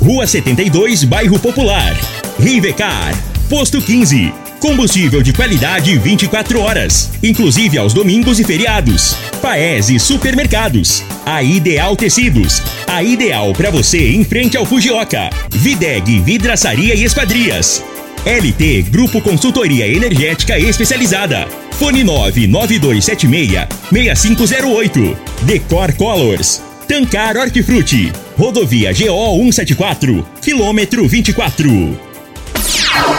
Rua 72, Bairro Popular. Rivecar. Posto 15. Combustível de qualidade 24 horas, inclusive aos domingos e feriados. Paese Supermercados. A Ideal Tecidos. A ideal para você em frente ao Fujioka. Videg Vidraçaria e Esquadrias. LT Grupo Consultoria Energética Especializada. Fone 99276 6508. Decor Colors. Tancar Hortifruti. Rodovia GO 174. Quilômetro 24.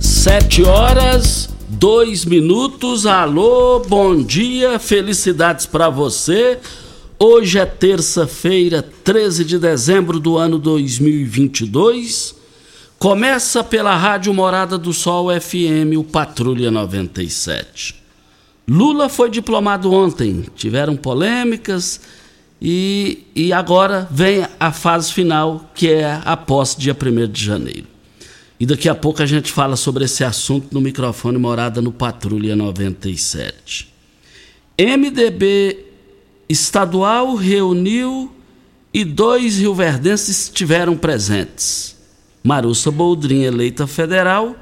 Sete horas, dois minutos. Alô, bom dia, felicidades para você. Hoje é terça-feira, 13 de dezembro do ano 2022. Começa pela Rádio Morada do Sol FM, o Patrulha 97. Lula foi diplomado ontem, tiveram polêmicas e, e agora vem a fase final, que é a posse dia 1 de janeiro. E daqui a pouco a gente fala sobre esse assunto no microfone Morada no Patrulha 97. MDB estadual reuniu e dois rioverdenses estiveram presentes. Marussa Boldrin, eleita federal,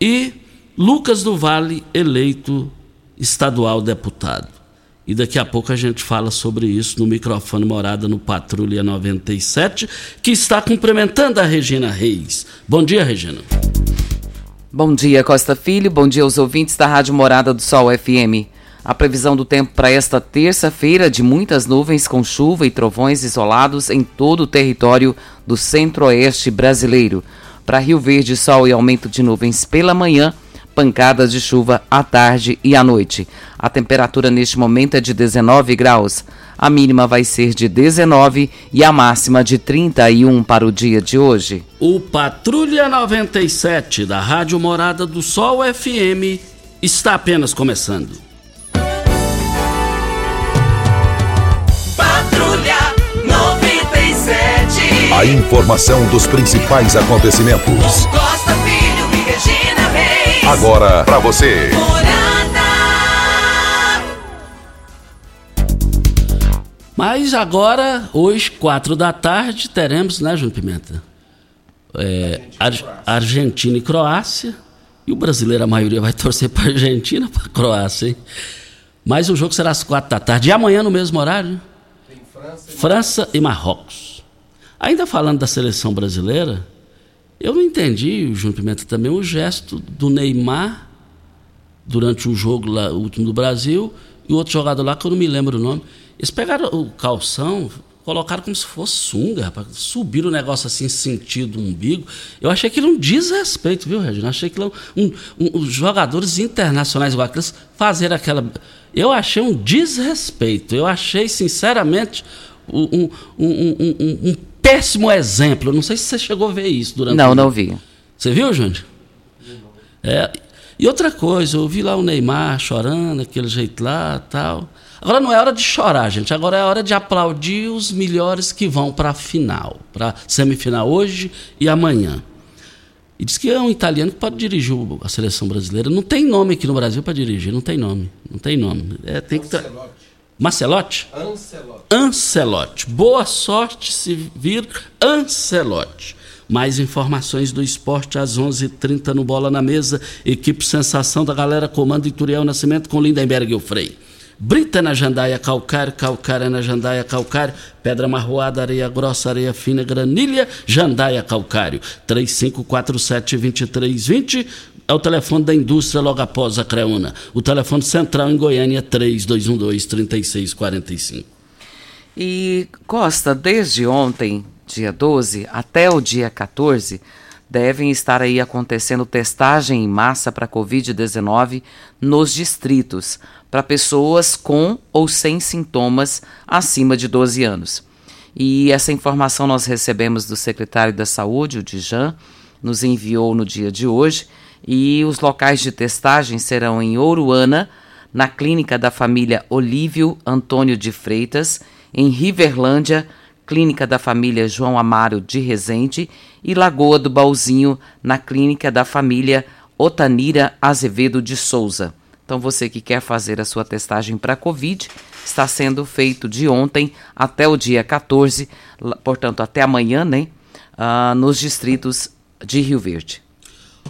e Lucas do Vale, eleito estadual deputado. E daqui a pouco a gente fala sobre isso no microfone Morada no Patrulha 97, que está cumprimentando a Regina Reis. Bom dia, Regina. Bom dia, Costa Filho. Bom dia aos ouvintes da Rádio Morada do Sol FM. A previsão do tempo para esta terça-feira de muitas nuvens com chuva e trovões isolados em todo o território do centro-oeste brasileiro. Para Rio Verde, sol e aumento de nuvens pela manhã pancadas de chuva à tarde e à noite. A temperatura neste momento é de 19 graus. A mínima vai ser de 19 e a máxima de 31 para o dia de hoje. O Patrulha 97 da Rádio Morada do Sol FM está apenas começando. Patrulha 97. A informação dos principais acontecimentos. Costa Filho e Regina. Agora para você. Mas agora, hoje, quatro da tarde, teremos, né, Júnior Pimenta? É, Ar- Argentina e Croácia. E o brasileiro, a maioria, vai torcer para Argentina, para Croácia, hein? Mas o jogo será às quatro da tarde. E amanhã, no mesmo horário, né? França e Marrocos. Ainda falando da seleção brasileira, eu não entendi, Júnior Pimenta, também o gesto do Neymar durante o jogo lá, o último do Brasil, e o outro jogador lá, que eu não me lembro o nome. Eles pegaram o calção, colocaram como se fosse sunga, rapaz. Subiram o negócio assim, sentido umbigo. Eu achei aquilo um desrespeito, viu, Regina? Achei aquilo um, um, os jogadores internacionais igual aqueles fazer aquela. Eu achei um desrespeito. Eu achei, sinceramente, um, um- um- um péssimo exemplo. Eu não sei se você chegou a ver isso durante Não, o não vi. Você viu, Júnior? É, e outra coisa, eu vi lá o Neymar chorando, aquele jeito lá tal. Agora não é hora de chorar, gente. Agora é hora de aplaudir os melhores que vão para a final, para semifinal hoje e amanhã. E diz que é um italiano que pode dirigir a seleção brasileira. Não tem nome aqui no Brasil para dirigir, não tem nome. Não tem nome. É, tem que tra- Marcelotti? Ancelotti. Boa sorte se vir Ancelotti. Mais informações do esporte às 11:30 h 30 no Bola na Mesa. Equipe Sensação da Galera comando Ituriel Nascimento com Lindenberg e o Frei. Brita na jandaia calcário, calcária na jandaia calcário, pedra marroada, areia grossa, areia fina, granilha, jandaia calcário. 3547-2320 é o telefone da indústria logo após a Creuna. O telefone central em Goiânia é 3212-3645. E Costa, desde ontem, dia 12, até o dia 14, devem estar aí acontecendo testagem em massa para Covid-19 nos distritos, para pessoas com ou sem sintomas acima de 12 anos. E essa informação nós recebemos do secretário da Saúde, o Dijan, nos enviou no dia de hoje, e os locais de testagem serão em Ouruana, na clínica da família Olívio Antônio de Freitas, em Riverlândia, Clínica da Família João Amaro de Rezende e Lagoa do Bauzinho, na Clínica da Família Otanira Azevedo de Souza. Então, você que quer fazer a sua testagem para Covid, está sendo feito de ontem até o dia 14, portanto, até amanhã, né? Uh, nos distritos de Rio Verde.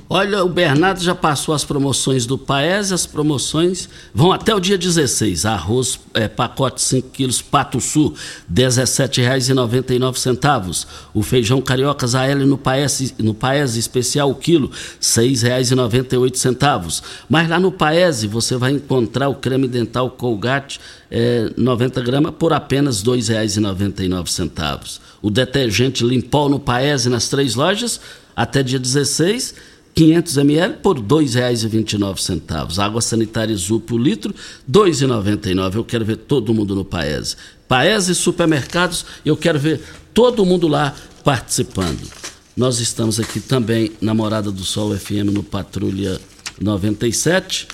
Olha, o Bernardo já passou as promoções do Paes, as promoções vão até o dia 16. Arroz, é, pacote 5 quilos, Pato Sul, R$ 17,99. O feijão cariocas AL no Paes, no Paes especial, o quilo, R$ 6,98. Mas lá no Paes você vai encontrar o creme dental Colgate, é, 90 gramas, por apenas R$ 2,99. O detergente Limpol no Paes nas três lojas, até dia 16 500 ml por R$ 2,29. Água sanitária Zup o litro, R$ 2,99. Eu quero ver todo mundo no Paese. Paese Supermercados, eu quero ver todo mundo lá participando. Nós estamos aqui também na Morada do Sol FM no Patrulha 97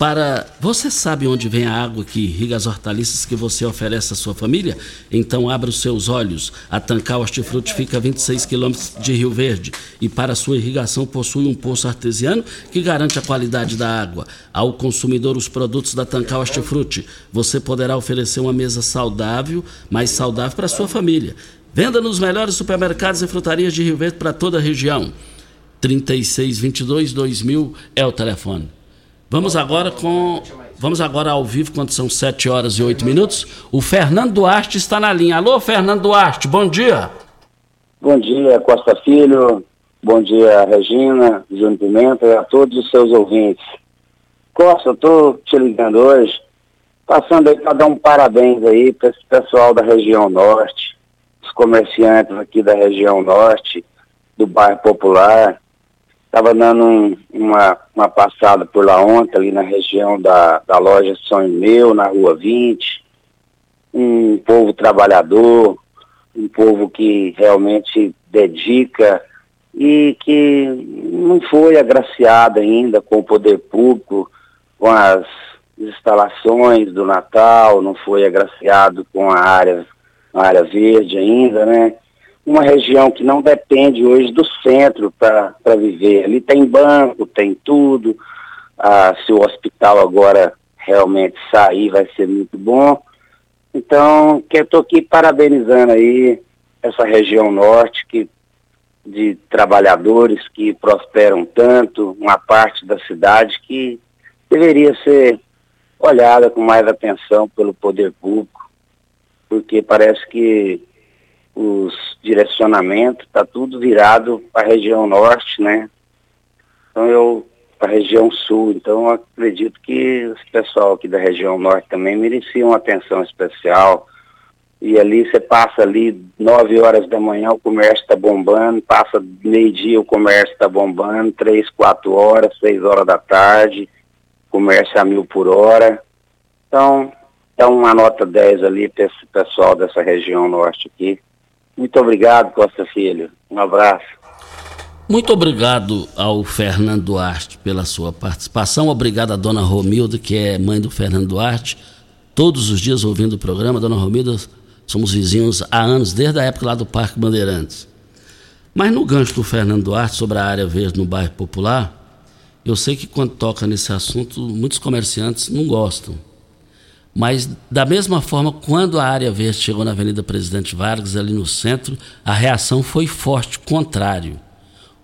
para você sabe onde vem a água que irriga as hortaliças que você oferece à sua família? Então abra os seus olhos. A Tancal Hortifruti fica a 26 quilômetros de Rio Verde e para sua irrigação possui um poço artesiano que garante a qualidade da água. Ao consumidor os produtos da Tancal Hortifruti, você poderá oferecer uma mesa saudável, mais saudável para a sua família. Venda nos melhores supermercados e frutarias de Rio Verde para toda a região. 3622 2000 é o telefone. Vamos agora com. Vamos agora ao vivo, quando são 7 horas e 8 minutos. O Fernando Duarte está na linha. Alô, Fernando Duarte, bom dia. Bom dia, Costa Filho. Bom dia, Regina, Júnior Pimenta e a todos os seus ouvintes. Costa, eu estou te ligando hoje, passando aí para dar um parabéns aí para esse pessoal da região norte, os comerciantes aqui da região norte, do bairro Popular, Estava dando um, uma, uma passada por lá ontem, ali na região da, da loja Sonho Meu, na rua 20. Um povo trabalhador, um povo que realmente dedica e que não foi agraciado ainda com o poder público, com as instalações do Natal, não foi agraciado com a área, a área verde ainda, né? Uma região que não depende hoje do centro para viver. Ali tem banco, tem tudo. Ah, se o hospital agora realmente sair, vai ser muito bom. Então, que eu estou aqui parabenizando aí essa região norte que de trabalhadores que prosperam tanto, uma parte da cidade que deveria ser olhada com mais atenção pelo poder público, porque parece que os direcionamentos, está tudo virado para a região norte, né? Então eu para a região sul. Então acredito que os pessoal aqui da região norte também mereciam atenção especial. E ali você passa ali nove horas da manhã o comércio está bombando, passa meio-dia o comércio está bombando, três, quatro horas, seis horas da tarde, comércio a mil por hora. Então, dá uma nota 10 ali para esse pessoal dessa região norte aqui. Muito obrigado, Costa Filho. Um abraço. Muito obrigado ao Fernando Duarte pela sua participação. Obrigado à dona Romilda, que é mãe do Fernando Duarte. Todos os dias ouvindo o programa, dona Romilda, somos vizinhos há anos, desde a época lá do Parque Bandeirantes. Mas no gancho do Fernando Duarte sobre a área verde no bairro Popular, eu sei que quando toca nesse assunto, muitos comerciantes não gostam. Mas, da mesma forma, quando a área verde chegou na Avenida Presidente Vargas, ali no centro, a reação foi forte, contrário.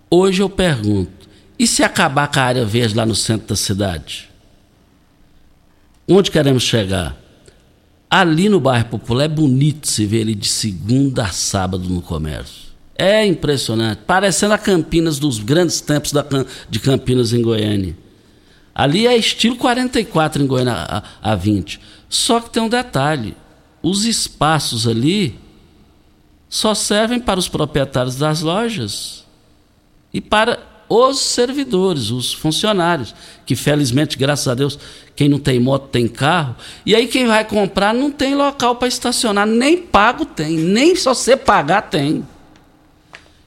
Hoje eu pergunto: e se acabar com a área verde lá no centro da cidade? Onde queremos chegar? Ali no bairro Popular é bonito se ver ele de segunda a sábado no comércio. É impressionante, parecendo a Campinas dos grandes tempos da, de Campinas em Goiânia. Ali é estilo 44 em Goiânia a, a 20. Só que tem um detalhe: os espaços ali só servem para os proprietários das lojas e para os servidores, os funcionários, que felizmente, graças a Deus, quem não tem moto tem carro. E aí quem vai comprar não tem local para estacionar, nem pago tem, nem só você pagar tem.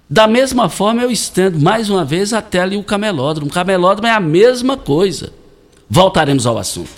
Da mesma forma, eu estendo mais uma vez até ali o camelódromo. O camelódromo é a mesma coisa. Voltaremos ao assunto.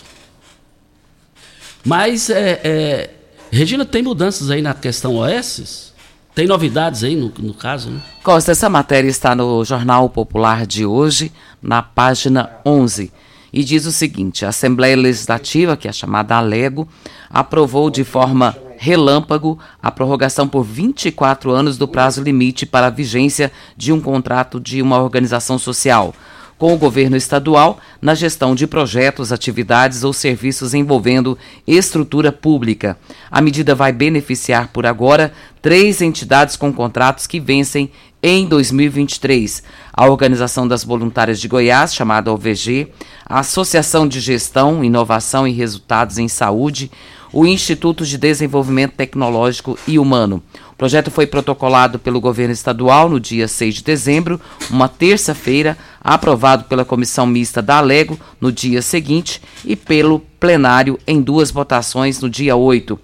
Mas, é, é, Regina, tem mudanças aí na questão OS? Tem novidades aí no, no caso, né? Costa, essa matéria está no Jornal Popular de hoje, na página 11. E diz o seguinte: a Assembleia Legislativa, que é chamada Alego, aprovou de forma relâmpago a prorrogação por 24 anos do prazo limite para a vigência de um contrato de uma organização social com o governo estadual na gestão de projetos, atividades ou serviços envolvendo estrutura pública. A medida vai beneficiar, por agora, três entidades com contratos que vencem em 2023. A Organização das Voluntárias de Goiás, chamada OVG, a Associação de Gestão, Inovação e Resultados em Saúde, o Instituto de Desenvolvimento Tecnológico e Humano. O projeto foi protocolado pelo governo estadual no dia 6 de dezembro, uma terça-feira, aprovado pela comissão mista da Alego no dia seguinte e pelo plenário em duas votações no dia 8,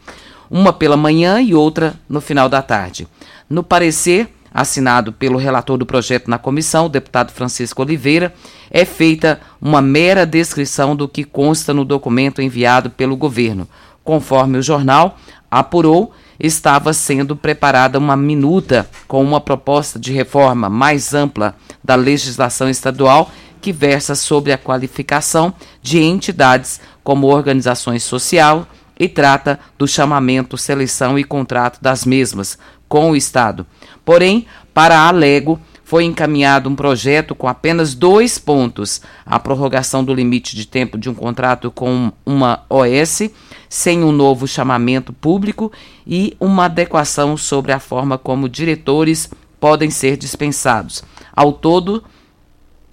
uma pela manhã e outra no final da tarde. No parecer, assinado pelo relator do projeto na comissão, o deputado Francisco Oliveira, é feita uma mera descrição do que consta no documento enviado pelo governo. Conforme o jornal apurou, estava sendo preparada uma minuta com uma proposta de reforma mais ampla da legislação estadual que versa sobre a qualificação de entidades como organizações social e trata do chamamento, seleção e contrato das mesmas com o Estado. Porém, para a Alego, foi encaminhado um projeto com apenas dois pontos: a prorrogação do limite de tempo de um contrato com uma OS, sem um novo chamamento público, e uma adequação sobre a forma como diretores podem ser dispensados. Ao todo,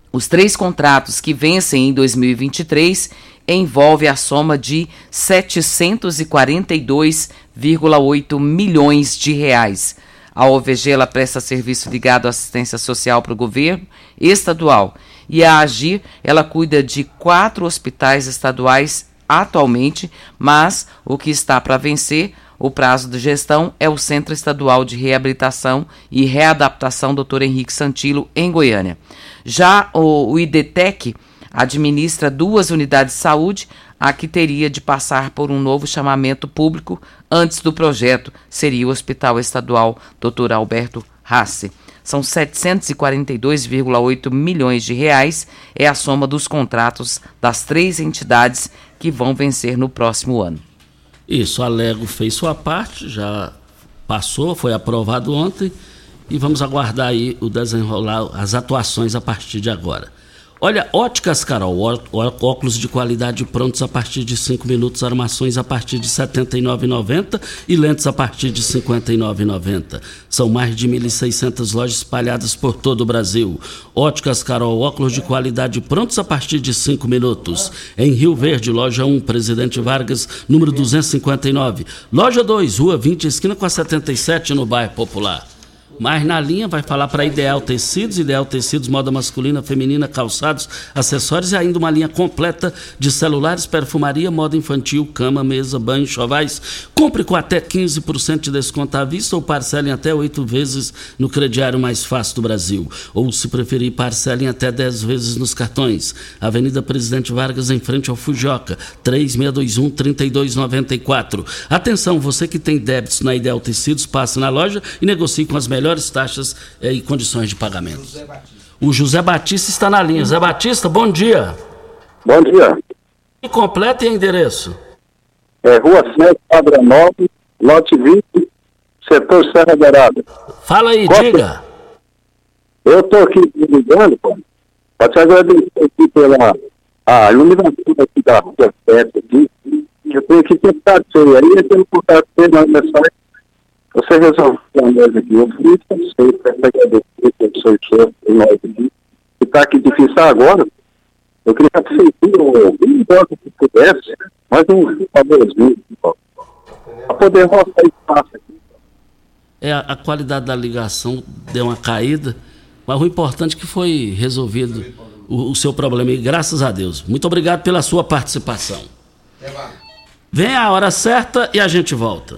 os três contratos que vencem em 2023 envolve a soma de 742,8 milhões de reais. A OVG ela presta serviço ligado à assistência social para o governo estadual. E a AGIR ela cuida de quatro hospitais estaduais atualmente, mas o que está para vencer o prazo de gestão é o Centro Estadual de Reabilitação e Readaptação Dr. Henrique Santilo, em Goiânia. Já o, o IDTEC administra duas unidades de saúde, a que teria de passar por um novo chamamento público antes do projeto seria o Hospital Estadual Dr. Alberto Rassi. São 742,8 milhões de reais é a soma dos contratos das três entidades que vão vencer no próximo ano. Isso, a Lego fez sua parte, já passou, foi aprovado ontem e vamos aguardar aí o desenrolar, as atuações a partir de agora. Olha, óticas Carol, óculos de qualidade prontos a partir de 5 minutos, armações a partir de R$ 79,90 e lentes a partir de R$ 59,90. São mais de 1.600 lojas espalhadas por todo o Brasil. Óticas Carol, óculos de qualidade prontos a partir de 5 minutos. Em Rio Verde, loja 1, Presidente Vargas, número 259. Loja 2, Rua 20, esquina com a 77, no bairro Popular. Mas na linha vai falar para Ideal Tecidos, Ideal Tecidos, moda masculina, feminina, calçados, acessórios e ainda uma linha completa de celulares, perfumaria, moda infantil, cama, mesa, banho, chovais. Compre com até 15% de desconto à vista ou parcelem até oito vezes no crediário mais fácil do Brasil. Ou, se preferir, parcelem até 10 vezes nos cartões. Avenida Presidente Vargas, em frente ao Fujoca, 3621-3294. Atenção, você que tem débitos na Ideal Tecidos, passe na loja e negocie com as melhores melhores taxas eh, e condições de pagamento. O José Batista está na linha. José Batista, bom dia. Bom dia. E completo e endereço? É Rua 7, Padranópolis, Lote 20, setor Serra Dourada. Fala aí, Costa- diga. Eu estou aqui ligando, pô, para te agradecer aqui pela a iluminação aqui da rua 7 aqui. Eu tenho aqui contato seu aí, eu tenho contato seu na mensagem. Você resolveu para nós aqui. Eu fui satisfeito, agradecer chefe, por nós aqui. Que está aqui difícil agora. Eu queria que a prefeitura, alguém embora que pudesse, mais um favorzinho, para poder mostrar espaço aqui. É, a, a qualidade da ligação deu uma caída, mas o importante é que foi resolvido o, o seu problema e graças a Deus. Muito obrigado pela sua participação. Vem a hora certa e a gente volta.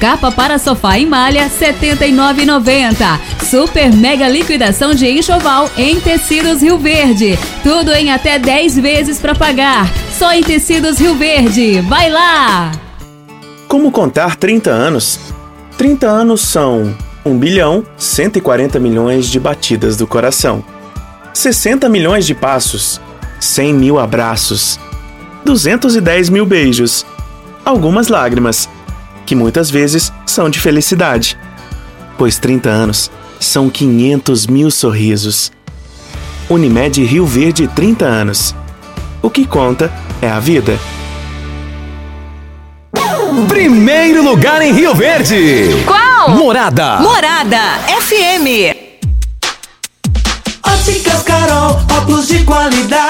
Capa para sofá em malha, R$ 79,90. Super mega liquidação de enxoval em Tecidos Rio Verde. Tudo em até 10 vezes para pagar. Só em Tecidos Rio Verde. Vai lá! Como contar 30 anos? 30 anos são 1 bilhão 140 milhões de batidas do coração, 60 milhões de passos, 100 mil abraços, 210 mil beijos, algumas lágrimas, que muitas vezes são de felicidade, pois 30 anos são 500 mil sorrisos. Unimed Rio Verde 30 anos. O que conta é a vida. Primeiro lugar em Rio Verde. Qual? Morada. Morada FM. Óticas Carol, óculos de qualidade,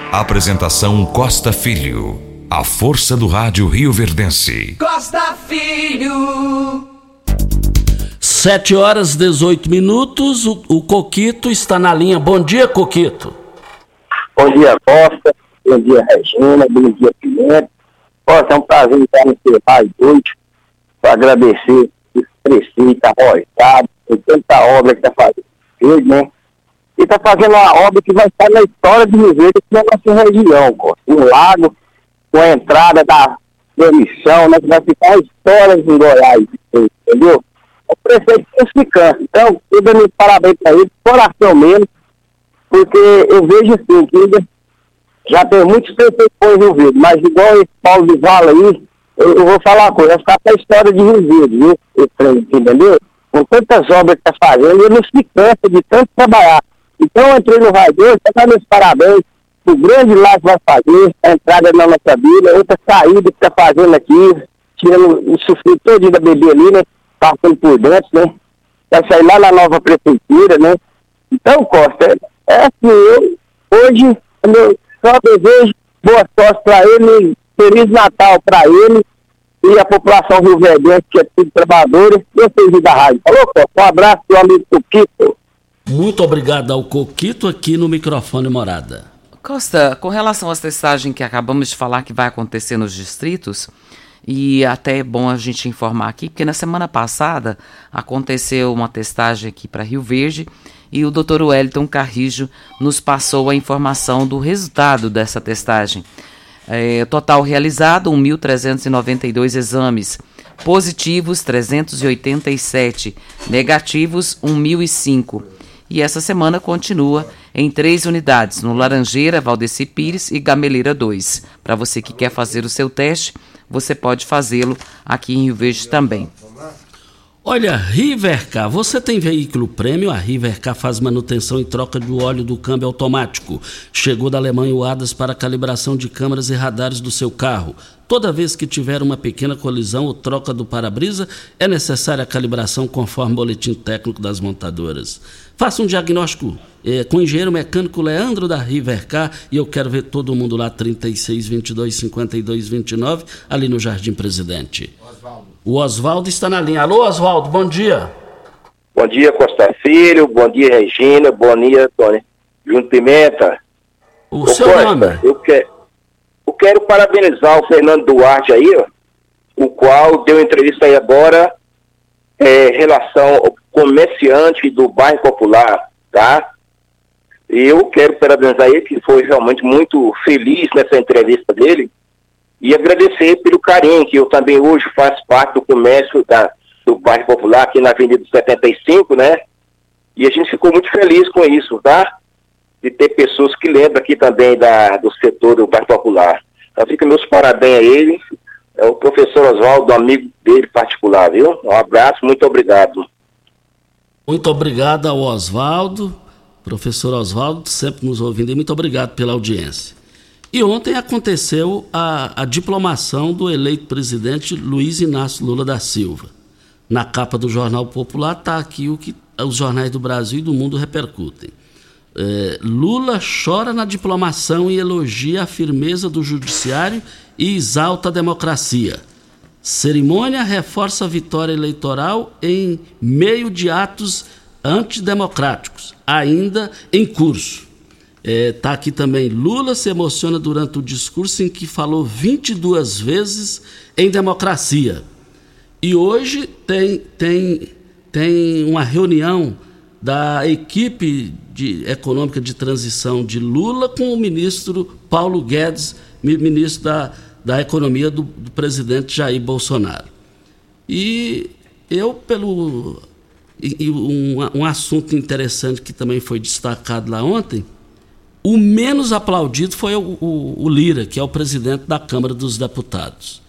Apresentação Costa Filho. A força do rádio Rio Verdense. Costa Filho. 7 horas 18 minutos. O, o Coquito está na linha. Bom dia, Coquito. Bom dia, Costa. Bom dia, Regina. Bom dia, Pimenta. Costa, é um prazer estar no seu rádio hoje para agradecer esse prefeito arrojado, por tanta obra que está fazendo, Verde, né? E está fazendo uma obra que vai estar na história de Rio Verde aqui na nossa região, Costa. Um lago com a entrada da emissão, né? Que vai ficar a história em Goiás, entendeu? O prefeito classificando. Então, eu dou parabéns para ele, coração mesmo, porque eu vejo assim, que ainda já tem muitos prefeitos Verde, mas igual esse Paulo de Vala aí, eu, eu vou falar uma coisa, vai ficar com a história de Rio viu? Esse trem, entendeu? Com tantas obras que está fazendo, ele não se cansa de tanto trabalhar. Então entrei no hoje, para dar meus parabéns, o grande lá que vai fazer, a entrada na nossa vida, outra saída que está fazendo aqui, tirando o sofrido todo da bebê ali, né? Passando por dentro, né? Vai sair lá na nova prefeitura, né? Então, Costa, é assim, eu hoje eu só desejo boa sorte para ele, Feliz Natal para ele e a população rio-verdense, que é tudo trabalhadora, e eu da rádio. Falou, Costa, um abraço, meu amigo Tuquito. Muito obrigado ao Coquito aqui no microfone Morada. Costa, com relação às testagens que acabamos de falar que vai acontecer nos distritos, e até é bom a gente informar aqui, porque na semana passada aconteceu uma testagem aqui para Rio Verde e o Dr. Wellington Carrijo nos passou a informação do resultado dessa testagem. É, total realizado, 1.392 exames, positivos 387, negativos 1005. E essa semana continua em três unidades, no Laranjeira, Valdeci Pires e Gameleira 2. Para você que quer fazer o seu teste, você pode fazê-lo aqui em Rio Verde também. Olha, Rivercar, você tem veículo prêmio? A Rivercar faz manutenção e troca do óleo do câmbio automático. Chegou da Alemanha o ADAS para calibração de câmeras e radares do seu carro. Toda vez que tiver uma pequena colisão ou troca do para-brisa, é necessária a calibração conforme o boletim técnico das montadoras. Faça um diagnóstico é, com o engenheiro mecânico Leandro da Rivercar e eu quero ver todo mundo lá 36 22 52 29 ali no Jardim Presidente. Osvaldo. O Oswaldo está na linha. Alô, Oswaldo, bom dia. Bom dia, Costa Filho. Bom dia, Regina. Bom dia, Tony. Junto Pimenta. O Ô, seu Costa, nome? Eu, que, eu quero parabenizar o Fernando Duarte aí, ó, o qual deu entrevista aí agora é, relação ao comerciante do bairro Popular, tá? Eu quero parabenizar ele, que foi realmente muito feliz nessa entrevista dele, e agradecer pelo carinho, que eu também hoje faço parte do comércio da, do bairro Popular, aqui na Avenida 75, né? E a gente ficou muito feliz com isso, tá? De ter pessoas que lembram aqui também da, do setor do bairro Popular. Então fica meus parabéns a ele, é o professor Oswaldo, amigo dele particular, viu? Um abraço, muito obrigado. Muito obrigado ao Oswaldo, professor Oswaldo, sempre nos ouvindo e muito obrigado pela audiência. E ontem aconteceu a, a diplomação do eleito presidente Luiz Inácio Lula da Silva. Na capa do Jornal Popular está aqui o que os jornais do Brasil e do mundo repercutem. É, Lula chora na diplomação e elogia a firmeza do judiciário e exalta a democracia. Cerimônia reforça a vitória eleitoral em meio de atos antidemocráticos, ainda em curso. Está é, aqui também. Lula se emociona durante o discurso em que falou 22 vezes em democracia. E hoje tem, tem, tem uma reunião da equipe de, econômica de transição de Lula com o ministro Paulo Guedes, ministro da, da Economia do, do presidente Jair Bolsonaro. E eu, pelo. E, um, um assunto interessante que também foi destacado lá ontem o menos aplaudido foi o, o, o, Lira, que é o presidente da Câmara dos Deputados.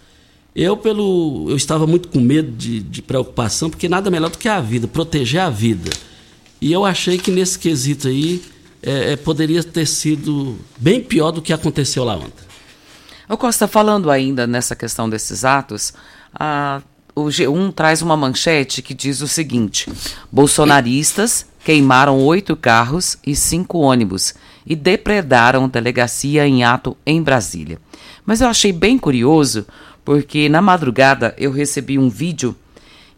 Eu, pelo, eu estava muito com medo de, de preocupação, porque nada melhor do que a vida, proteger a vida. E eu achei que nesse quesito aí é, é, poderia ter sido bem pior do que aconteceu lá ontem. O Costa, falando ainda nessa questão desses atos, a, o G1 traz uma manchete que diz o seguinte: bolsonaristas queimaram oito carros e cinco ônibus e depredaram delegacia em ato em Brasília. Mas eu achei bem curioso porque na madrugada eu recebi um vídeo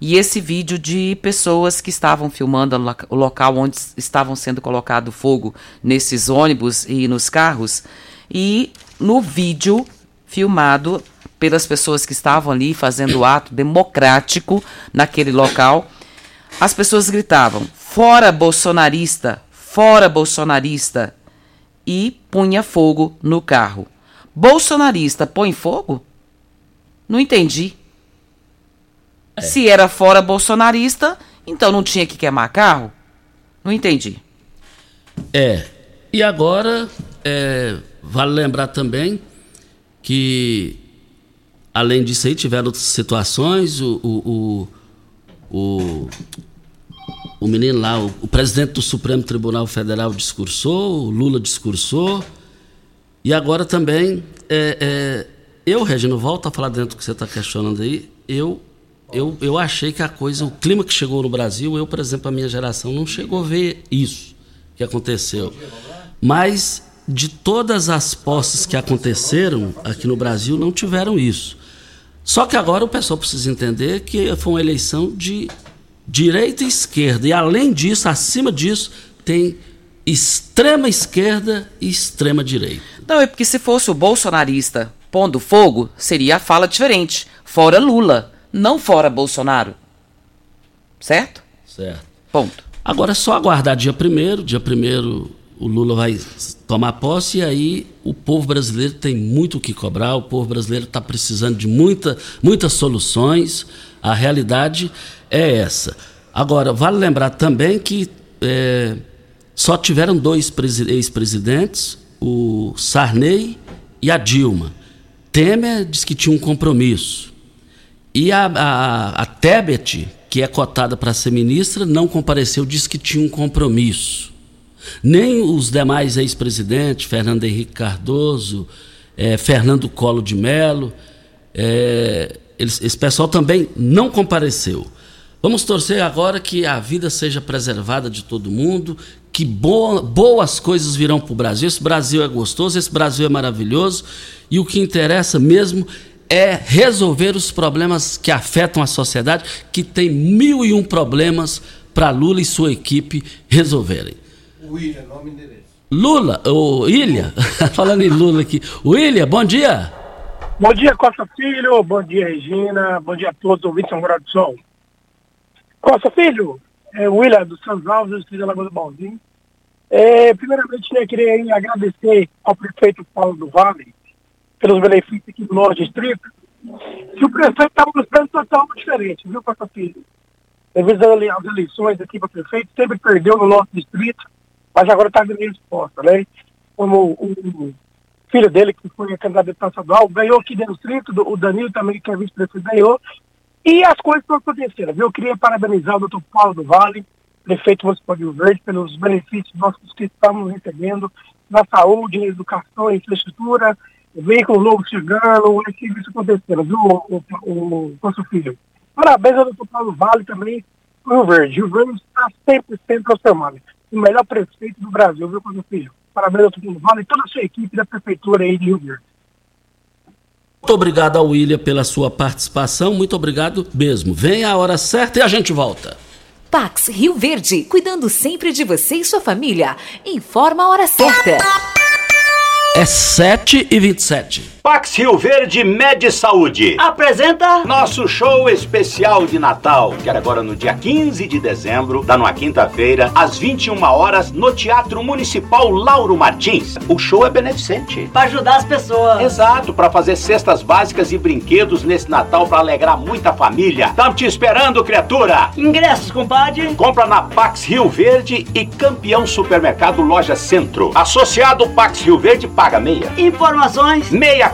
e esse vídeo de pessoas que estavam filmando o local onde estavam sendo colocado fogo nesses ônibus e nos carros e no vídeo filmado pelas pessoas que estavam ali fazendo o ato democrático naquele local, as pessoas gritavam: "Fora bolsonarista, fora bolsonarista!" E punha fogo no carro. Bolsonarista põe fogo? Não entendi. É. Se era fora bolsonarista, então não tinha que queimar carro? Não entendi. É. E agora, é, vale lembrar também que, além disso aí, tiveram outras situações. O, o, o, o o menino lá, o, o, presidente do Supremo Tribunal Federal discursou, o Lula discursou. E agora também, é, é, eu, Regino, volto a falar dentro do que você está questionando aí, eu, eu, eu achei que a coisa, o clima que chegou no Brasil, eu, por exemplo, a minha geração não chegou a ver isso que aconteceu. Mas de todas as posses que aconteceram aqui no Brasil, não tiveram isso. Só que agora o pessoal precisa entender que foi uma eleição de direita e esquerda. E além disso, acima disso, tem extrema esquerda e extrema direita. Não, é porque se fosse o bolsonarista pondo fogo, seria a fala diferente. Fora Lula, não fora Bolsonaro. Certo? Certo. Ponto. Agora é só aguardar dia primeiro, dia primeiro o, Lula vai tomar posse e aí o povo brasileiro tem muito o que cobrar, o povo brasileiro está precisando de muita, muitas soluções. A realidade é essa. Agora, vale lembrar também que é, só tiveram dois ex-presidentes, o Sarney e a Dilma. Temer disse que tinha um compromisso. E a, a, a Tebet, que é cotada para ser ministra, não compareceu, disse que tinha um compromisso. Nem os demais ex-presidentes, Fernando Henrique Cardoso, é, Fernando Colo de Mello, é, eles, esse pessoal também não compareceu. Vamos torcer agora que a vida seja preservada de todo mundo, que boa, boas coisas virão para o Brasil. Esse Brasil é gostoso, esse Brasil é maravilhoso e o que interessa mesmo é resolver os problemas que afetam a sociedade, que tem mil e um problemas para Lula e sua equipe resolverem. William, nome e endereço. Lula, o Ilha, falando em Lula aqui. William, bom dia. Bom dia, Costa Filho. Bom dia, Regina. Bom dia a todos os ouvintes do do Sol. Costa Filho, é William dos Santos Alves, filho da Lagoa do Baldinho. É, primeiramente, né, queria agradecer ao prefeito Paulo do Vale pelos benefícios aqui do nosso distrito. Que o prefeito estava nos planos totalmente diferente, viu, Costa Filho? Devido às eleições aqui para prefeito, sempre perdeu no nosso distrito, mas agora está dando resposta, né? Como o, o, filho dele, que foi candidato deputado estadual, ganhou aqui dentro do distrito, o Danilo também, que é vice-prefeito, ganhou, e as coisas estão acontecendo. Viu? Eu queria parabenizar o doutor Paulo do Vale, prefeito municipal de Rio Verde, pelos benefícios nossos que estamos recebendo na saúde, na educação, na infraestrutura, veículo novo chegando, isso acontecendo, viu, o, o, o nosso filho. Parabéns ao doutor Paulo Vale também, Rio Verde. Rio Verde está 100% transformado. O melhor prefeito do Brasil, viu, meu filho? Parabéns ao Paulo Vale e toda a sua equipe da prefeitura aí de Rio Verde. Muito obrigado ao William pela sua participação, muito obrigado mesmo. Vem a hora certa e a gente volta. Pax Rio Verde, cuidando sempre de você e sua família. Informa a hora certa. É 7 e 27 Pax Rio Verde Med Saúde apresenta nosso show especial de Natal, que era agora no dia 15 de dezembro, da numa quinta-feira, às 21 horas, no Teatro Municipal Lauro Martins. O show é beneficente. Para ajudar as pessoas. Exato, para fazer cestas básicas e brinquedos nesse Natal para alegrar muita família. Estamos te esperando, criatura. Ingressos, compadre. Compra na Pax Rio Verde e Campeão Supermercado Loja Centro. Associado Pax Rio Verde paga meia. Informações 6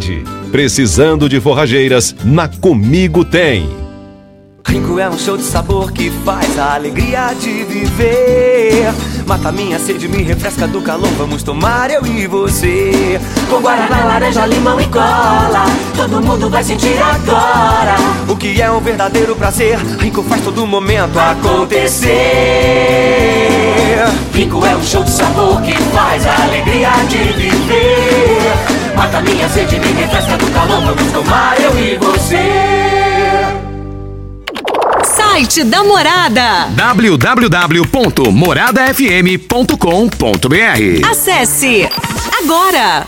Precisando de forrageiras? Na Comigo tem. Rico é um show de sabor que faz a alegria de viver. Mata minha sede, me refresca do calor. Vamos tomar eu e você. Com guaraná, laranja, limão e cola. Todo mundo vai sentir agora. O que é um verdadeiro prazer. Rico faz todo momento acontecer. Rico é um show de sabor que faz a alegria de viver. Mata minha sede, me refresca do calor Vamos tomar eu e você. Site da Morada. www.moradafm.com.br Acesse agora!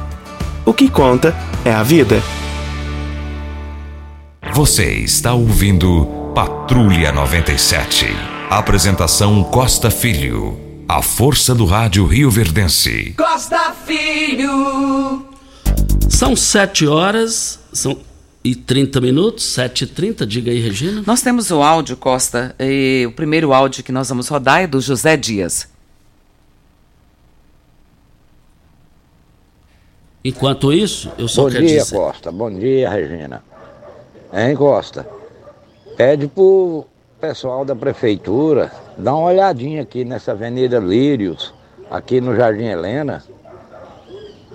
O que conta é a vida. Você está ouvindo Patrulha 97. Apresentação Costa Filho. A força do rádio Rio Verdense. Costa Filho. São 7 horas são e 30 minutos, 7 e 30 diga aí, Regina. Nós temos o áudio, Costa. E o primeiro áudio que nós vamos rodar é do José Dias. Enquanto isso, eu só Bom quero dia, dizer. Costa. Bom dia, Regina. Hein, Costa? Pede pro pessoal da prefeitura dar uma olhadinha aqui nessa Avenida Lírios, aqui no Jardim Helena.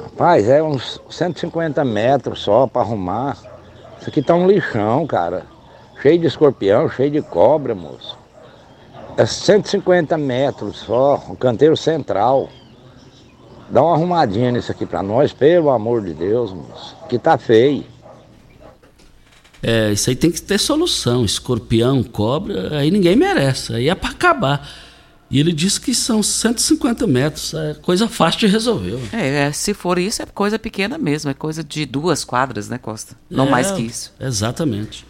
Rapaz, é uns 150 metros só para arrumar. Isso aqui tá um lixão, cara. Cheio de escorpião, cheio de cobra, moço. É 150 metros só, o canteiro central. Dá uma arrumadinha nisso aqui pra nós, pelo amor de Deus, moço. Que tá feio. É, isso aí tem que ter solução. Escorpião, cobra, aí ninguém merece. Aí é para acabar. E ele disse que são 150 metros, é coisa fácil de resolver. É, é, se for isso, é coisa pequena mesmo, é coisa de duas quadras, né, Costa? Não É, mais que isso. Exatamente.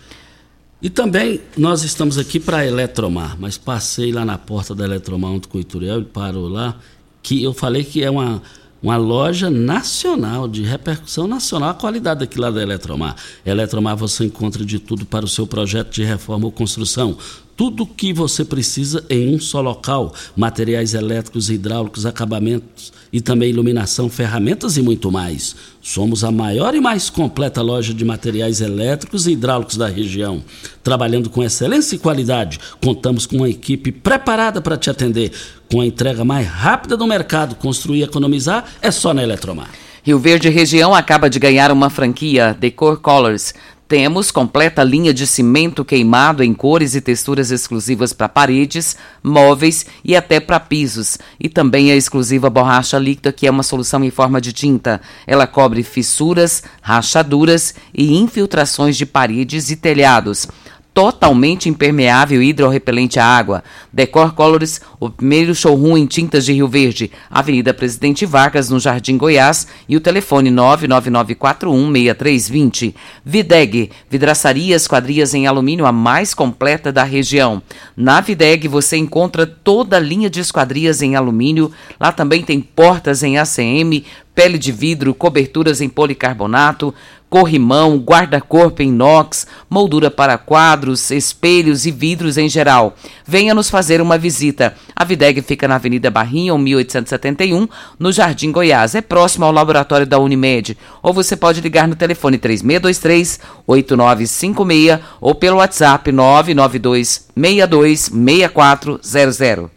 E também nós estamos aqui para a Eletromar, mas passei lá na porta da Eletromar ontem com o Ituriel, ele parou lá, que eu falei que é uma, uma loja nacional, de repercussão nacional, a qualidade aqui lá da Eletromar. Eletromar você encontra de tudo para o seu projeto de reforma ou construção. Tudo o que você precisa em um só local: materiais elétricos, hidráulicos, acabamentos e também iluminação, ferramentas e muito mais. Somos a maior e mais completa loja de materiais elétricos e hidráulicos da região. Trabalhando com excelência e qualidade, contamos com uma equipe preparada para te atender. Com a entrega mais rápida do mercado, construir e economizar é só na Eletromar. Rio Verde Região acaba de ganhar uma franquia, Decor Colors. Temos completa linha de cimento queimado em cores e texturas exclusivas para paredes, móveis e até para pisos. E também a exclusiva borracha líquida, que é uma solução em forma de tinta. Ela cobre fissuras, rachaduras e infiltrações de paredes e telhados totalmente impermeável e hidrorrepelente à água. Decor Colors, o primeiro showroom em tintas de Rio Verde, Avenida Presidente Vargas, no Jardim Goiás, e o telefone 999416320. Videg, vidraçaria esquadrias em alumínio a mais completa da região. Na Videg você encontra toda a linha de esquadrias em alumínio. Lá também tem portas em ACM, pele de vidro, coberturas em policarbonato, corrimão, guarda-corpo em inox, moldura para quadros, espelhos e vidros em geral. Venha nos fazer uma visita. A Videg fica na Avenida Barrinha, 1871, no Jardim Goiás. É próximo ao laboratório da Unimed. Ou você pode ligar no telefone 3623-8956 ou pelo WhatsApp 992-626400.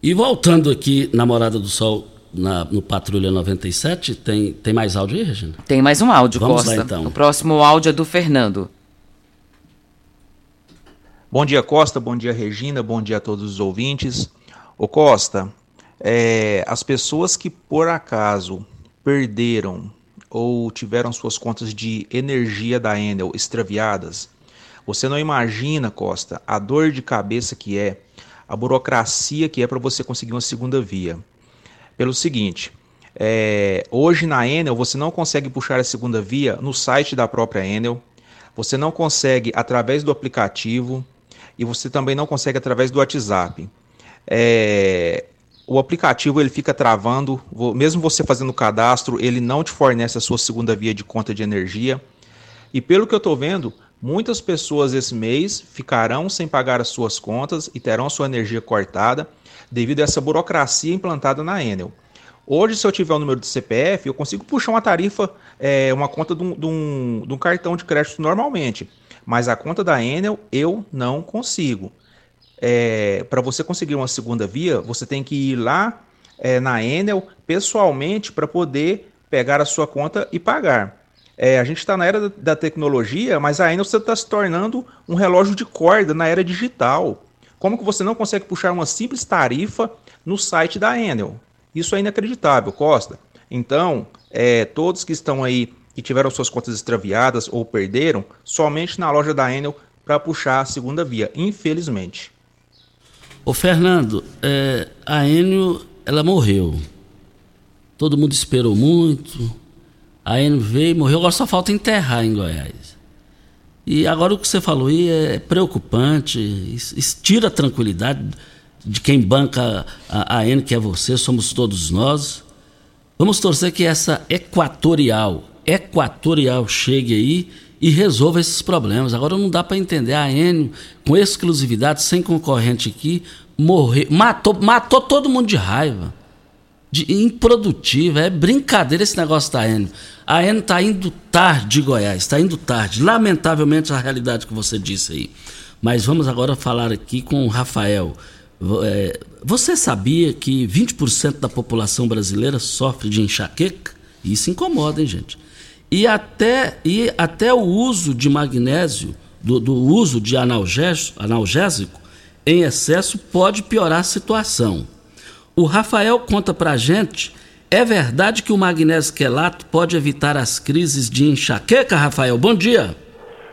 E voltando aqui na Morada do Sol, na- no Patrulha 97, tem, tem mais áudio aí, Regina? Tem mais um áudio, Vamos Costa. lá, então. O próximo áudio é do Fernando. Bom dia, Costa. Bom dia, Regina. Bom dia a todos os ouvintes. Ô Costa, é, as pessoas que por acaso perderam ou tiveram suas contas de energia da Enel extraviadas, você não imagina, Costa, a dor de cabeça que é, a burocracia que é para você conseguir uma segunda via. Pelo seguinte, é, hoje na Enel você não consegue puxar a segunda via no site da própria Enel, você não consegue através do aplicativo e você também não consegue através do WhatsApp. É, o aplicativo ele fica travando, mesmo você fazendo o cadastro, ele não te fornece a sua segunda via de conta de energia. E pelo que eu estou vendo, muitas pessoas esse mês ficarão sem pagar as suas contas e terão sua energia cortada devido a essa burocracia implantada na Enel. Hoje, se eu tiver o número do CPF, eu consigo puxar uma tarifa, é, uma conta de um, de um- de um cartão de crédito normalmente. Mas a conta da Enel eu não consigo. Para você conseguir uma segunda via, você tem que ir lá é, na Enel pessoalmente para poder pegar a sua conta e pagar. É, a gente está na era da tecnologia, mas a Enel está se tornando um relógio de corda na era digital. Como que você não consegue puxar uma simples tarifa no site da Enel? Isso é inacreditável, Costa. Então, é, todos que estão aí que tiveram suas contas extraviadas ou perderam, somente na loja da Enel para puxar a segunda via, infelizmente. Ô Fernando, é, a Enio, ela morreu. todo mundo esperou muito. A Enio veio e morreu, agora só falta enterrar em Goiás. E agora o que você falou aí é preocupante, tira a tranquilidade de quem banca a, a Enio, que é você, somos todos nós. Vamos torcer que essa equatorial, equatorial chegue aí e resolva esses problemas. Agora não dá para entender a Enio com exclusividade, sem concorrente aqui, morrer, matou, matou todo mundo de raiva. De improdutiva, é brincadeira esse negócio da Enio. A Enio está indo tarde, Goiás, está indo tarde. Lamentavelmente a realidade que você disse aí. Mas vamos agora falar aqui com o Rafael. É, você sabia que 20% da população brasileira sofre de enxaqueca? Isso incomoda, hein, gente? E até, e até o uso de magnésio, do, do uso de analgésico, analgésico em excesso pode piorar a situação. O Rafael conta pra gente, é verdade que o magnésio quelato pode evitar as crises de enxaqueca, Rafael? Bom dia.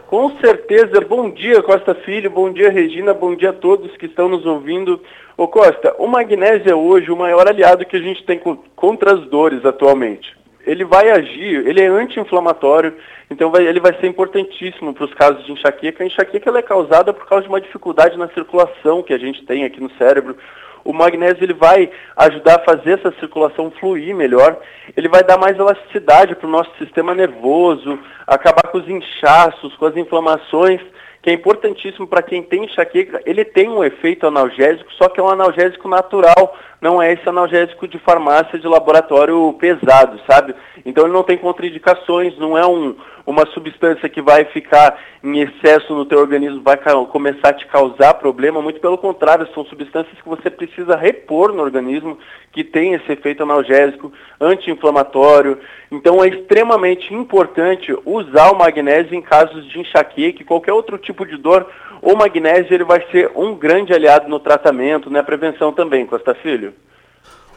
Com certeza, bom dia Costa Filho, bom dia Regina, bom dia a todos que estão nos ouvindo. Ô Costa, o magnésio é hoje o maior aliado que a gente tem contra as dores atualmente. Ele vai agir, ele é anti-inflamatório, então vai, ele vai ser importantíssimo para os casos de enxaqueca. A enxaqueca é causada por causa de uma dificuldade na circulação que a gente tem aqui no cérebro. O magnésio ele vai ajudar a fazer essa circulação fluir melhor, ele vai dar mais elasticidade para o nosso sistema nervoso, acabar com os inchaços, com as inflamações, que é importantíssimo para quem tem enxaqueca. Ele tem um efeito analgésico, só que é um analgésico natural, não é esse analgésico de farmácia de laboratório pesado, sabe? Então ele não tem contraindicações, não é um, uma substância que vai ficar em excesso no teu organismo, vai começar a te causar problema, muito pelo contrário, são substâncias que você precisa repor no organismo, que tem esse efeito analgésico, anti-inflamatório. Então é extremamente importante usar o magnésio em casos de enxaqueca qualquer outro tipo de dor, o magnésio ele vai ser um grande aliado no tratamento, na prevenção também, Costa Filho.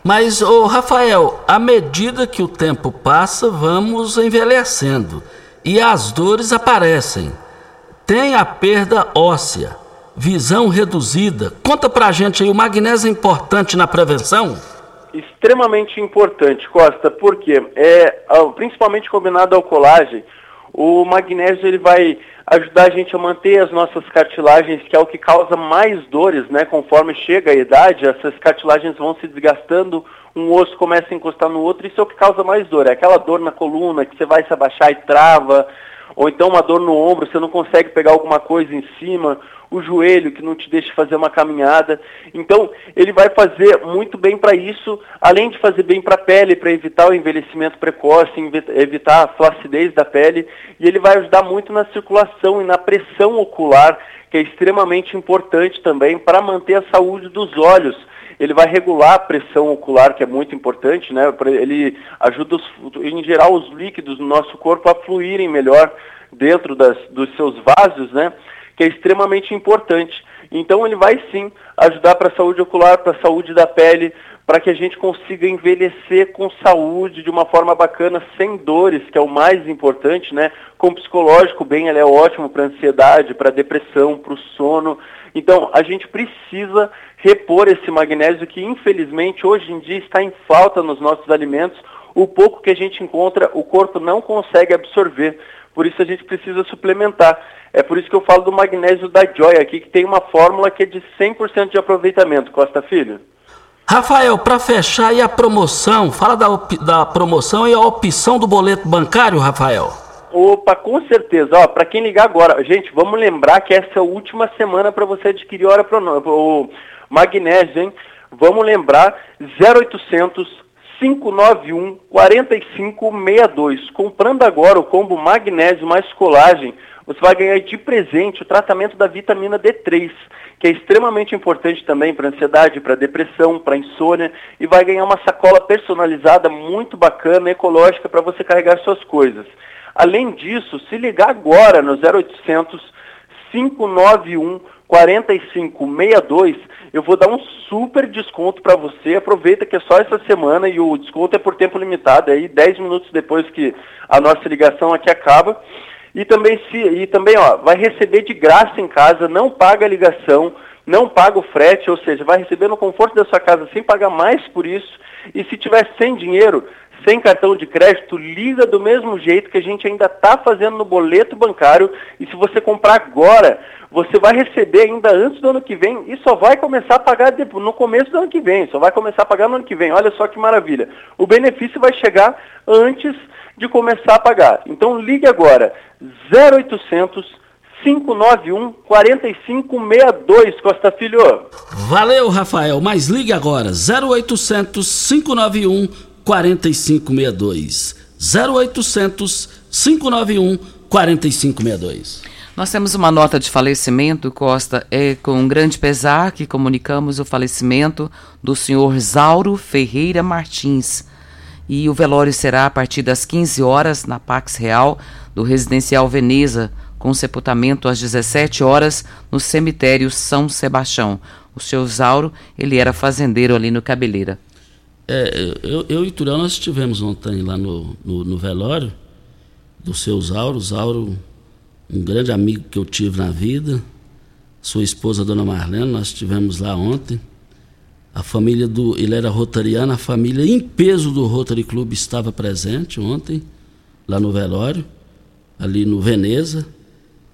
Mas, ô Rafael, à medida que o tempo passa, vamos envelhecendo e as dores aparecem. Tem a perda óssea, visão reduzida. Conta pra gente aí, o magnésio é importante na prevenção? Extremamente importante, Costa, porque é principalmente combinado ao colagem, o magnésio ele vai ajudar a gente a manter as nossas cartilagens, que é o que causa mais dores, né? Conforme chega a idade, essas cartilagens vão se desgastando, um osso começa a encostar no outro, isso é o que causa mais dor. É aquela dor na coluna que você vai se abaixar e trava, ou então uma dor no ombro, você não consegue pegar alguma coisa em cima, o joelho que não te deixa fazer uma caminhada. Então, ele vai fazer muito bem para isso, além de fazer bem para a pele, para evitar o envelhecimento precoce, evitar a flacidez da pele, e ele vai ajudar muito na circulação e na pressão ocular, que é extremamente importante também para manter a saúde dos olhos. Ele vai regular a pressão ocular, que é muito importante, né? Ele ajuda, os, em geral, os líquidos do nosso corpo a fluírem melhor dentro das, dos seus vasos, né? que é extremamente importante. Então ele vai sim ajudar para a saúde ocular, para a saúde da pele, para que a gente consiga envelhecer com saúde de uma forma bacana, sem dores, que é o mais importante, né? Com psicológico bem, ele é ótimo para ansiedade, para depressão, para o sono. Então a gente precisa repor esse magnésio que infelizmente hoje em dia está em falta nos nossos alimentos. O pouco que a gente encontra, o corpo não consegue absorver. Por isso a gente precisa suplementar. É por isso que eu falo do magnésio da Joy aqui, que tem uma fórmula que é de 100% de aproveitamento. Costa Filho? Rafael, para fechar, e a promoção? Fala da, da promoção e a opção do boleto bancário, Rafael. Opa, com certeza. Para quem ligar agora, gente, vamos lembrar que essa é a última semana para você adquirir hora o magnésio, hein? Vamos lembrar, 0800 591 4562. Comprando agora o combo magnésio mais colagem, você vai ganhar de presente o tratamento da vitamina D3, que é extremamente importante também para ansiedade, para depressão, para insônia, e vai ganhar uma sacola personalizada muito bacana, ecológica, para você carregar suas coisas. Além disso, se ligar agora no 0800 591 4562, eu vou dar um super desconto para você. Aproveita que é só essa semana e o desconto é por tempo limitado, aí 10 minutos depois que a nossa ligação aqui acaba. E também, se, e também ó, vai receber de graça em casa, não paga a ligação, não paga o frete, ou seja, vai receber no conforto da sua casa sem pagar mais por isso. E se tiver sem dinheiro, sem cartão de crédito, liga do mesmo jeito que a gente ainda está fazendo no boleto bancário. E se você comprar agora, você vai receber ainda antes do ano que vem e só vai começar a pagar no começo do ano que vem. Só vai começar a pagar no ano que vem. Olha só que maravilha. O benefício vai chegar antes de começar a pagar. Então ligue agora. 0800 591 4562, Costa Filho. Valeu, Rafael. Mas ligue agora. 0800 591 4562. 0800 591 4562. Nós temos uma nota de falecimento, Costa. É com um grande pesar que comunicamos o falecimento do senhor Zauro Ferreira Martins. E o velório será a partir das 15 horas na Pax Real do Residencial Veneza, com sepultamento às 17 horas no cemitério São Sebastião. O seu Zauro, ele era fazendeiro ali no Cabeleira. É, eu, eu e Turão nós estivemos ontem lá no, no, no, velório do seu Zauro. Zauro, um grande amigo que eu tive na vida. Sua esposa, Dona Marlene, nós estivemos lá ontem. A família do. Ele era rotariano, a família em peso do Rotary Club estava presente ontem, lá no velório, ali no Veneza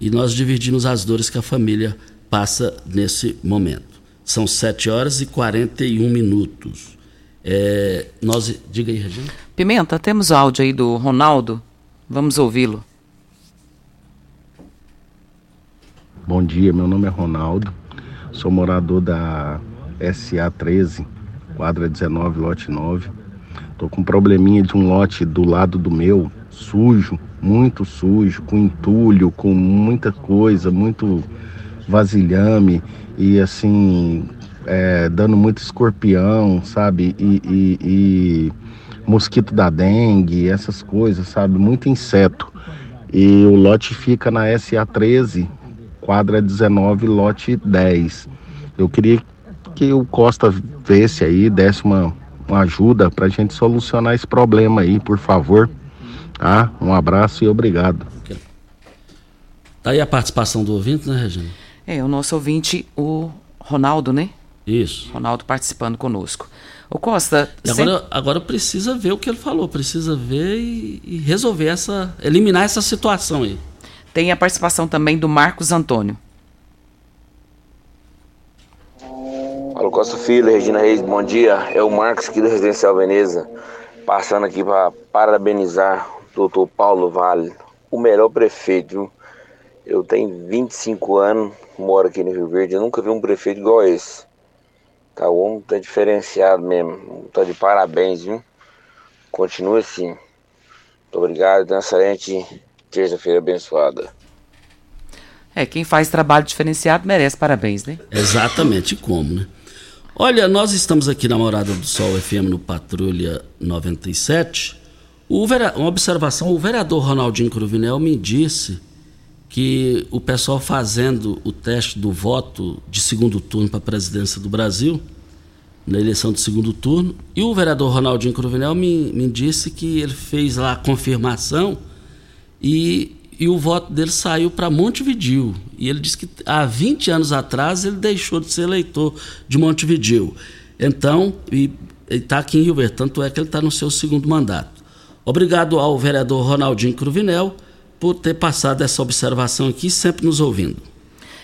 e nós dividimos as dores que a família passa nesse momento. São 7 horas e 41 minutos. É, nós, diga aí, Regina. Pimenta, temos o áudio aí do Ronaldo. Vamos ouvi-lo. Bom dia, meu nome é Ronaldo. Sou morador da SA 13, quadra 19, lote 9. Tô com um probleminha de um lote do lado do meu, sujo, muito sujo, com entulho, com muita coisa, muito vasilhame e assim, é, dando muito escorpião, sabe? E, e, e, mosquito da dengue, essas coisas, sabe? Muito inseto. E o lote fica na SA13, quadra 19, lote 10. Eu queria que o Costa vesse aí, desse uma, uma ajuda para a gente solucionar esse problema aí, por favor. Tá? Um abraço e obrigado. Tá aí a participação do ouvinte, né, Regina? É, o nosso ouvinte, o Ronaldo, né? Isso. Ronaldo participando conosco. O Costa. E agora, sem... agora precisa ver o que ele falou, precisa ver e, e, resolver essa. eliminar essa situação aí. Tem a participação também do Marcos Antônio. Alô Costa Filho, Regina Reis, bom dia. É o Marcos aqui do Residencial Veneza, passando aqui para parabenizar doutor Paulo Vale, o melhor prefeito. Eu tenho 25 anos, moro aqui no Rio Verde, eu nunca vi um prefeito igual esse. Tá, o homem tá diferenciado mesmo, tá de parabéns, viu? Continua assim. Muito obrigado, tenha uma excelente terça-feira abençoada. É, quem faz trabalho diferenciado merece parabéns, né? Exatamente como, né? Olha, nós estamos aqui na Morada do Sol FM no Patrulha 97 o uma observação: o vereador Ronaldinho Cruvinel me disse que o pessoal fazendo o teste do voto de segundo turno para a presidência do Brasil, na eleição de segundo turno, e o vereador Ronaldinho Cruvinel me, me disse que ele fez lá a confirmação e, e o voto dele saiu para Montevidil. E ele disse que há 20 anos atrás ele deixou de ser eleitor de Montevidil. Então, ele está aqui em Rio Verde, tanto é que ele está no seu segundo mandato. Obrigado ao vereador Ronaldinho Cruvinel por ter passado essa observação aqui, sempre nos ouvindo.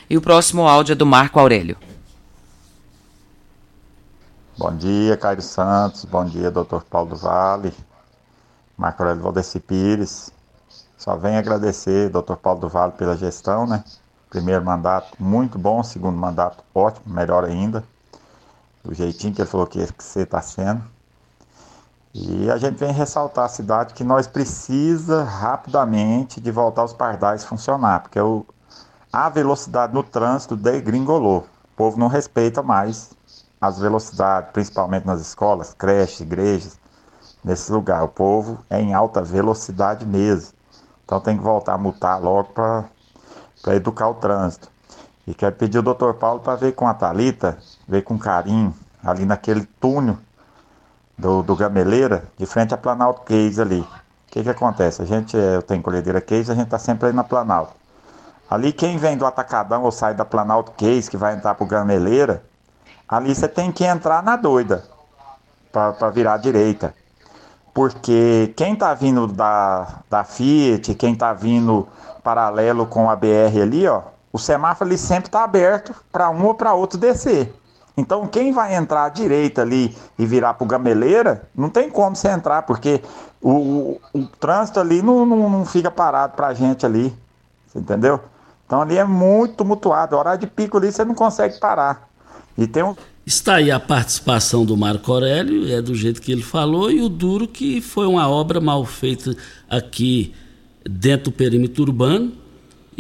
E o próximo áudio é do Marco Aurélio. Bom dia, Cairo Santos. Bom dia, doutor Paulo do Vale. Marco Aurélio Valdeci Pires. Só venho agradecer, doutor Paulo do Vale, pela gestão, né? Primeiro mandato, muito bom. Segundo mandato, ótimo, melhor ainda. Do jeitinho que ele falou que você está sendo. E a gente vem ressaltar a cidade que nós precisa rapidamente de voltar os pardais funcionar, porque o, a velocidade no trânsito degringolou. O povo não respeita mais as velocidades, principalmente nas escolas, creches, igrejas, nesse lugar. O povo é em alta velocidade mesmo. Então tem que voltar a multar logo para educar o trânsito. E quero pedir o doutor Paulo para ver com a Talita, ver com carinho, ali naquele túnel do, do Gameleira, de frente à Planalto Case ali. O que que acontece? A gente, eu tenho colhedeira Case, a gente está sempre aí na Planalto. Ali quem vem do Atacadão ou sai da Planalto Case, que vai entrar pro Gameleira, ali você tem que entrar na doida para virar à direita. Porque quem tá vindo da, da Fiat, quem tá vindo paralelo com a BR ali, ó, o semáforo ali sempre tá aberto para um ou para outro descer. Então quem vai entrar à direita ali e virar pro Gameleira, não tem como você entrar, porque o, o, o trânsito ali não, não, não fica parado pra gente ali. Você entendeu? Então ali é muito tumultuado. A hora de pico ali você não consegue parar. E tem um. Está aí a participação do Marco Aurélio, é do jeito que ele falou, e o duro que foi uma obra mal feita aqui dentro do perímetro urbano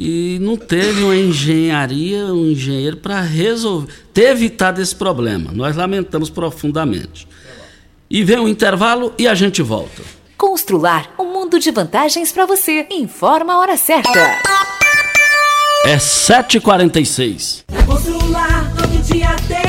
e não teve uma engenharia, um engenheiro para resolver, ter evitado esse problema. Nós lamentamos profundamente. E vem um intervalo e a gente volta. Constrular um mundo de vantagens para você. Informa a hora certa. É 7h46. Constrular todo dia tem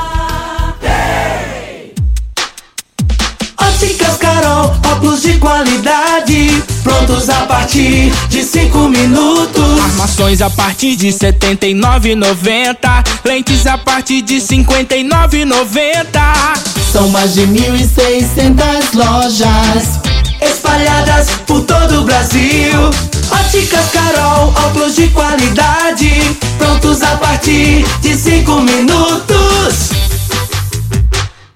Óticas Carol, óculos de qualidade, prontos a partir de 5 minutos. Armações a partir de R$ 79,90. Lentes a partir de R$ 59,90. São mais de 1.600 lojas espalhadas por todo o Brasil. Óticas Carol, óculos de qualidade, prontos a partir de 5 minutos.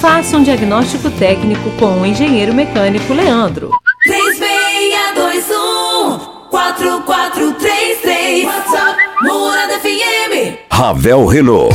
Faça um diagnóstico técnico com o engenheiro mecânico Leandro. 3621 4433 WhatsApp Morada FM Ravel Renault.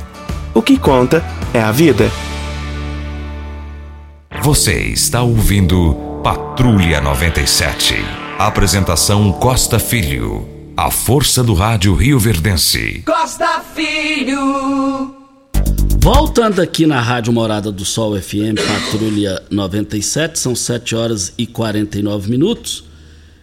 O que conta é a vida. Você está ouvindo Patrulha 97. Apresentação Costa Filho. A força do rádio Rio Verdense. Costa Filho Voltando aqui na Rádio Morada do Sol FM, Patrulha 97, são 7 horas e 49 minutos.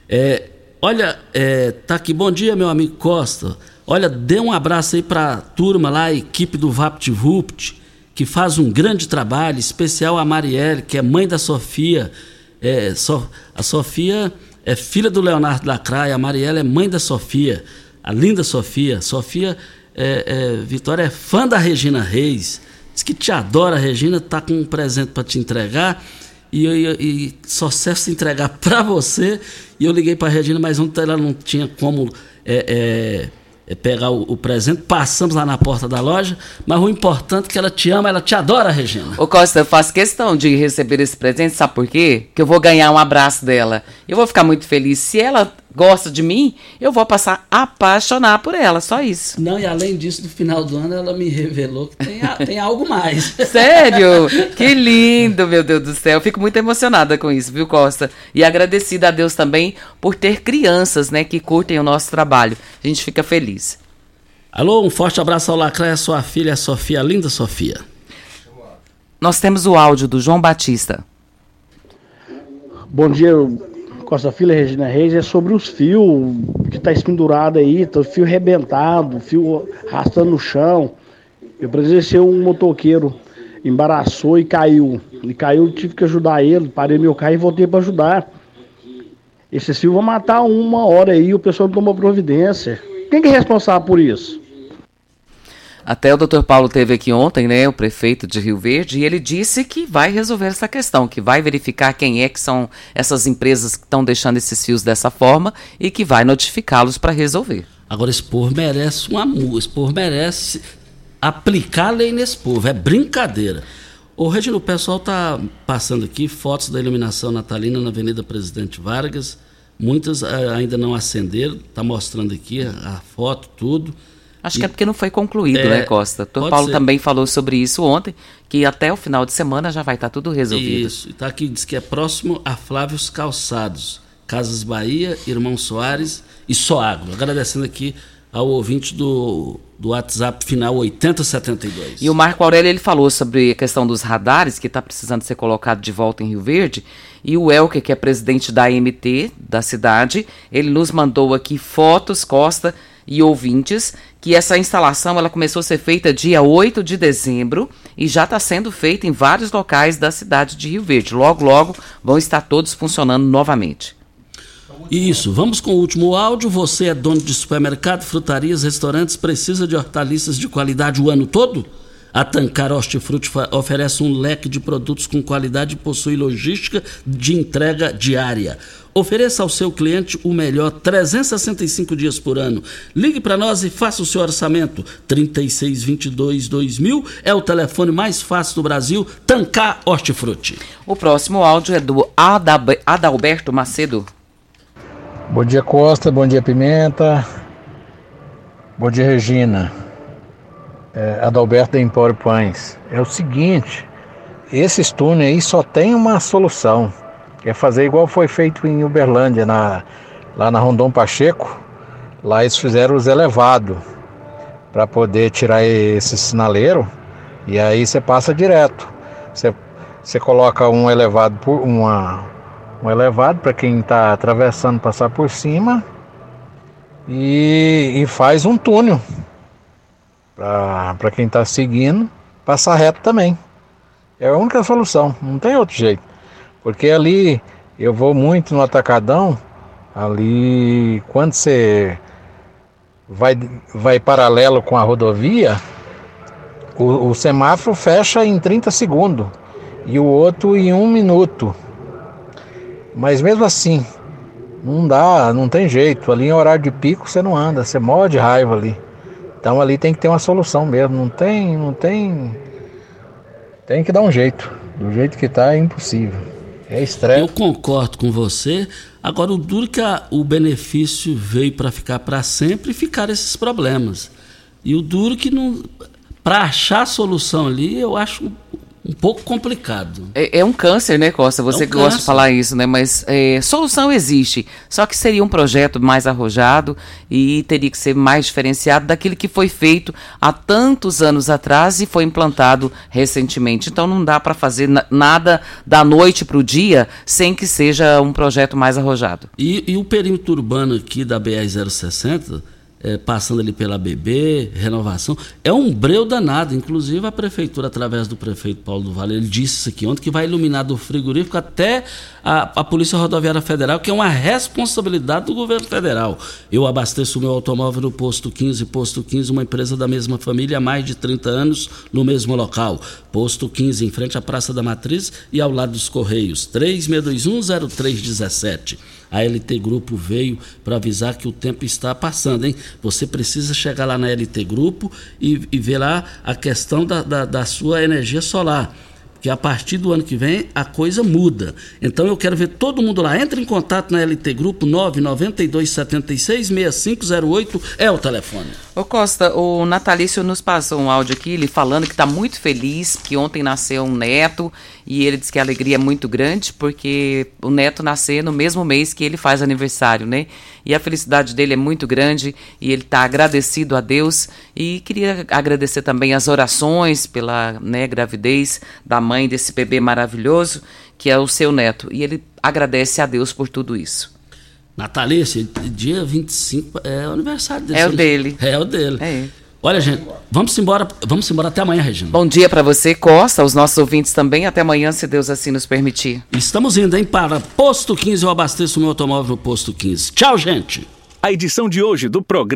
É, olha, é, tá aqui, bom dia, meu amigo Costa. Olha, dê um abraço aí pra turma lá, a equipe do VaptVupt, que faz um grande trabalho, especial a Marielle, que é mãe da Sofia. É, so, a Sofia é filha do Leonardo Lacraia, a Marielle é mãe da Sofia, a linda Sofia. Sofia é, é, Vitória é fã da Regina Reis. Diz que te adora, Regina, tá com um presente para te entregar. e, e, só serve se entregar para você. E eu liguei para a Regina, mas ontem ela não tinha como é, é, pegar o, o, presente. Passamos lá na porta da loja, mas o importante é que ela te ama, ela te adora, Regina. Ô Costa, eu faço questão de receber esse presente, sabe por quê? Que eu vou ganhar um abraço dela. Eu vou ficar muito feliz. Se ela gosta de mim, eu vou passar a apaixonar por ela, só isso. Não, e além disso, no final do ano ela me revelou que tem, a, tem algo mais. Sério? Que lindo, meu Deus do céu. Fico muito emocionada com isso, viu, Costa? E agradecida a Deus também por ter crianças, né, que curtem o nosso trabalho. A gente fica feliz. Alô, um forte abraço ao Lacraia, sua filha Sofia, linda Sofia. Nós temos o áudio do João Batista. Bom dia, Costa Filha Regina Reis é sobre os fios que tá espendurado aí, tá, fio rebentado, fio arrastando no chão. Eu presenciei um motoqueiro, embaraçou e caiu. Ele caiu, tive que ajudar ele, parei meu carro e voltei para ajudar. Esses fios vão matar uma hora aí, o pessoal não toma providência. Quem que é responsável por isso? Até o Dr. Paulo teve aqui ontem, né, o prefeito de Rio Verde, e ele disse que vai resolver essa questão, que vai verificar quem é que são essas empresas que estão deixando esses fios dessa forma e que vai notificá-los para resolver. Agora esse povo merece um amor, esse povo merece aplicar a lei nesse povo, é brincadeira. Ô Regina, o pessoal tá passando aqui fotos da iluminação natalina na Avenida Presidente Vargas, muitas uh, ainda não acenderam, tá mostrando aqui a foto, tudo. Acho e, que é porque não foi concluído, é, né, Costa? O Paulo ser. também falou sobre isso ontem, que até o final de semana já vai estar tá tudo resolvido. Isso, está aqui, diz que é próximo a Flávios Calçados, Casas Bahia, Irmão Soares e Soagro. Agradecendo aqui ao ouvinte do, do WhatsApp final 8072. E o Marco Aurélio ele falou sobre a questão dos radares, que está precisando ser colocado de volta em Rio Verde. E o Elker, que é presidente da AMT da cidade, ele nos mandou aqui fotos, Costa, e ouvintes que essa instalação ela começou a ser feita dia 8 de dezembro e já está sendo feita em vários locais da cidade de Rio Verde. Logo, logo vão estar todos funcionando novamente. Isso, vamos com o último áudio. Você é dono de supermercado, frutarias, restaurantes, precisa de hortaliças de qualidade o ano todo? A Tancar Hortifruti oferece um leque de produtos com qualidade e possui logística de entrega diária. Ofereça ao seu cliente o melhor 365 dias por ano. Ligue para nós e faça o seu orçamento. 3622-2000 é o telefone mais fácil do Brasil. Tancar Hortifruti. O próximo áudio é do Adalberto Macedo. Bom dia, Costa. Bom dia, Pimenta. Bom dia, Regina é, Adalberto da Empório Pães. É o seguinte, esses túneis aí só tem uma solução, é fazer igual foi feito em Uberlândia, na, lá na Rondon Pacheco. Lá eles fizeram os elevados para poder tirar esse sinaleiro e aí você passa direto. Você, você coloca um elevado por uma um elevado para quem está atravessando passar por cima e, e faz um túnel para quem está seguindo, passar reto também. É a única solução, não tem outro jeito. Porque ali eu vou muito no atacadão, ali quando você vai, vai paralelo com a rodovia, o, o semáforo fecha em 30 segundos e o outro em um minuto. Mas mesmo assim, não dá, não tem jeito. Ali em horário de pico você não anda, você morre de raiva ali. Então ali tem que ter uma solução mesmo, não tem, não tem, tem que dar um jeito. Do jeito que está é impossível. É estresse. Eu concordo com você. Agora o duro que a, o benefício veio para ficar para sempre e ficar esses problemas. E o duro que não para achar solução ali, eu acho um pouco complicado. É, é, um câncer, né, Costa? Você é um gosta de falar isso, né? Mas é, solução existe. Só que seria um projeto mais arrojado e teria que ser mais diferenciado daquilo que foi feito há tantos anos atrás e foi implantado recentemente. Então não dá para fazer nada da noite para o dia sem que seja um projeto mais arrojado. E, e o perímetro urbano aqui da BR-060 é, passando ali pela BB, renovação. É um breu danado. Inclusive, a prefeitura, através do prefeito Paulo do Vale, ele disse isso aqui ontem, que vai iluminar do frigorífico até a, a Polícia Rodoviária Federal, que é uma responsabilidade do governo federal. Eu abasteço meu automóvel no Posto 15, Posto 15, uma empresa da mesma família há mais de 30 anos, no mesmo local. Posto 15, em frente à Praça da Matriz e ao lado dos Correios. 36210317. A LT Grupo veio para avisar que o tempo está passando, hein? Você precisa chegar lá na LT Grupo e, e ver lá a questão da, da, da sua energia solar que a partir do ano que vem a coisa muda. Então eu quero ver todo mundo lá. Entre em contato na LT Grupo 992 76 6508 é o telefone. Ô Costa, o Natalício nos passou um áudio aqui, ele falando que está muito feliz, que ontem nasceu um neto e ele diz que a alegria é muito grande porque o neto nasceu no mesmo mês que ele faz aniversário, né? E a felicidade dele é muito grande e ele está agradecido a Deus e queria agradecer também as orações pela né, gravidez da mãe desse bebê maravilhoso que é o seu neto e ele agradece a Deus por tudo isso. Natalícia, dia 25 é o aniversário dele. É o dele. É o dele. É. Olha, gente, vamos embora, vamos embora até amanhã, Regina. Bom dia para você, Costa, os nossos ouvintes também. Até amanhã, se Deus assim nos permitir. Estamos indo, hein, para Posto 15. Eu abasteço o meu automóvel no Posto 15. Tchau, gente. A edição de hoje do programa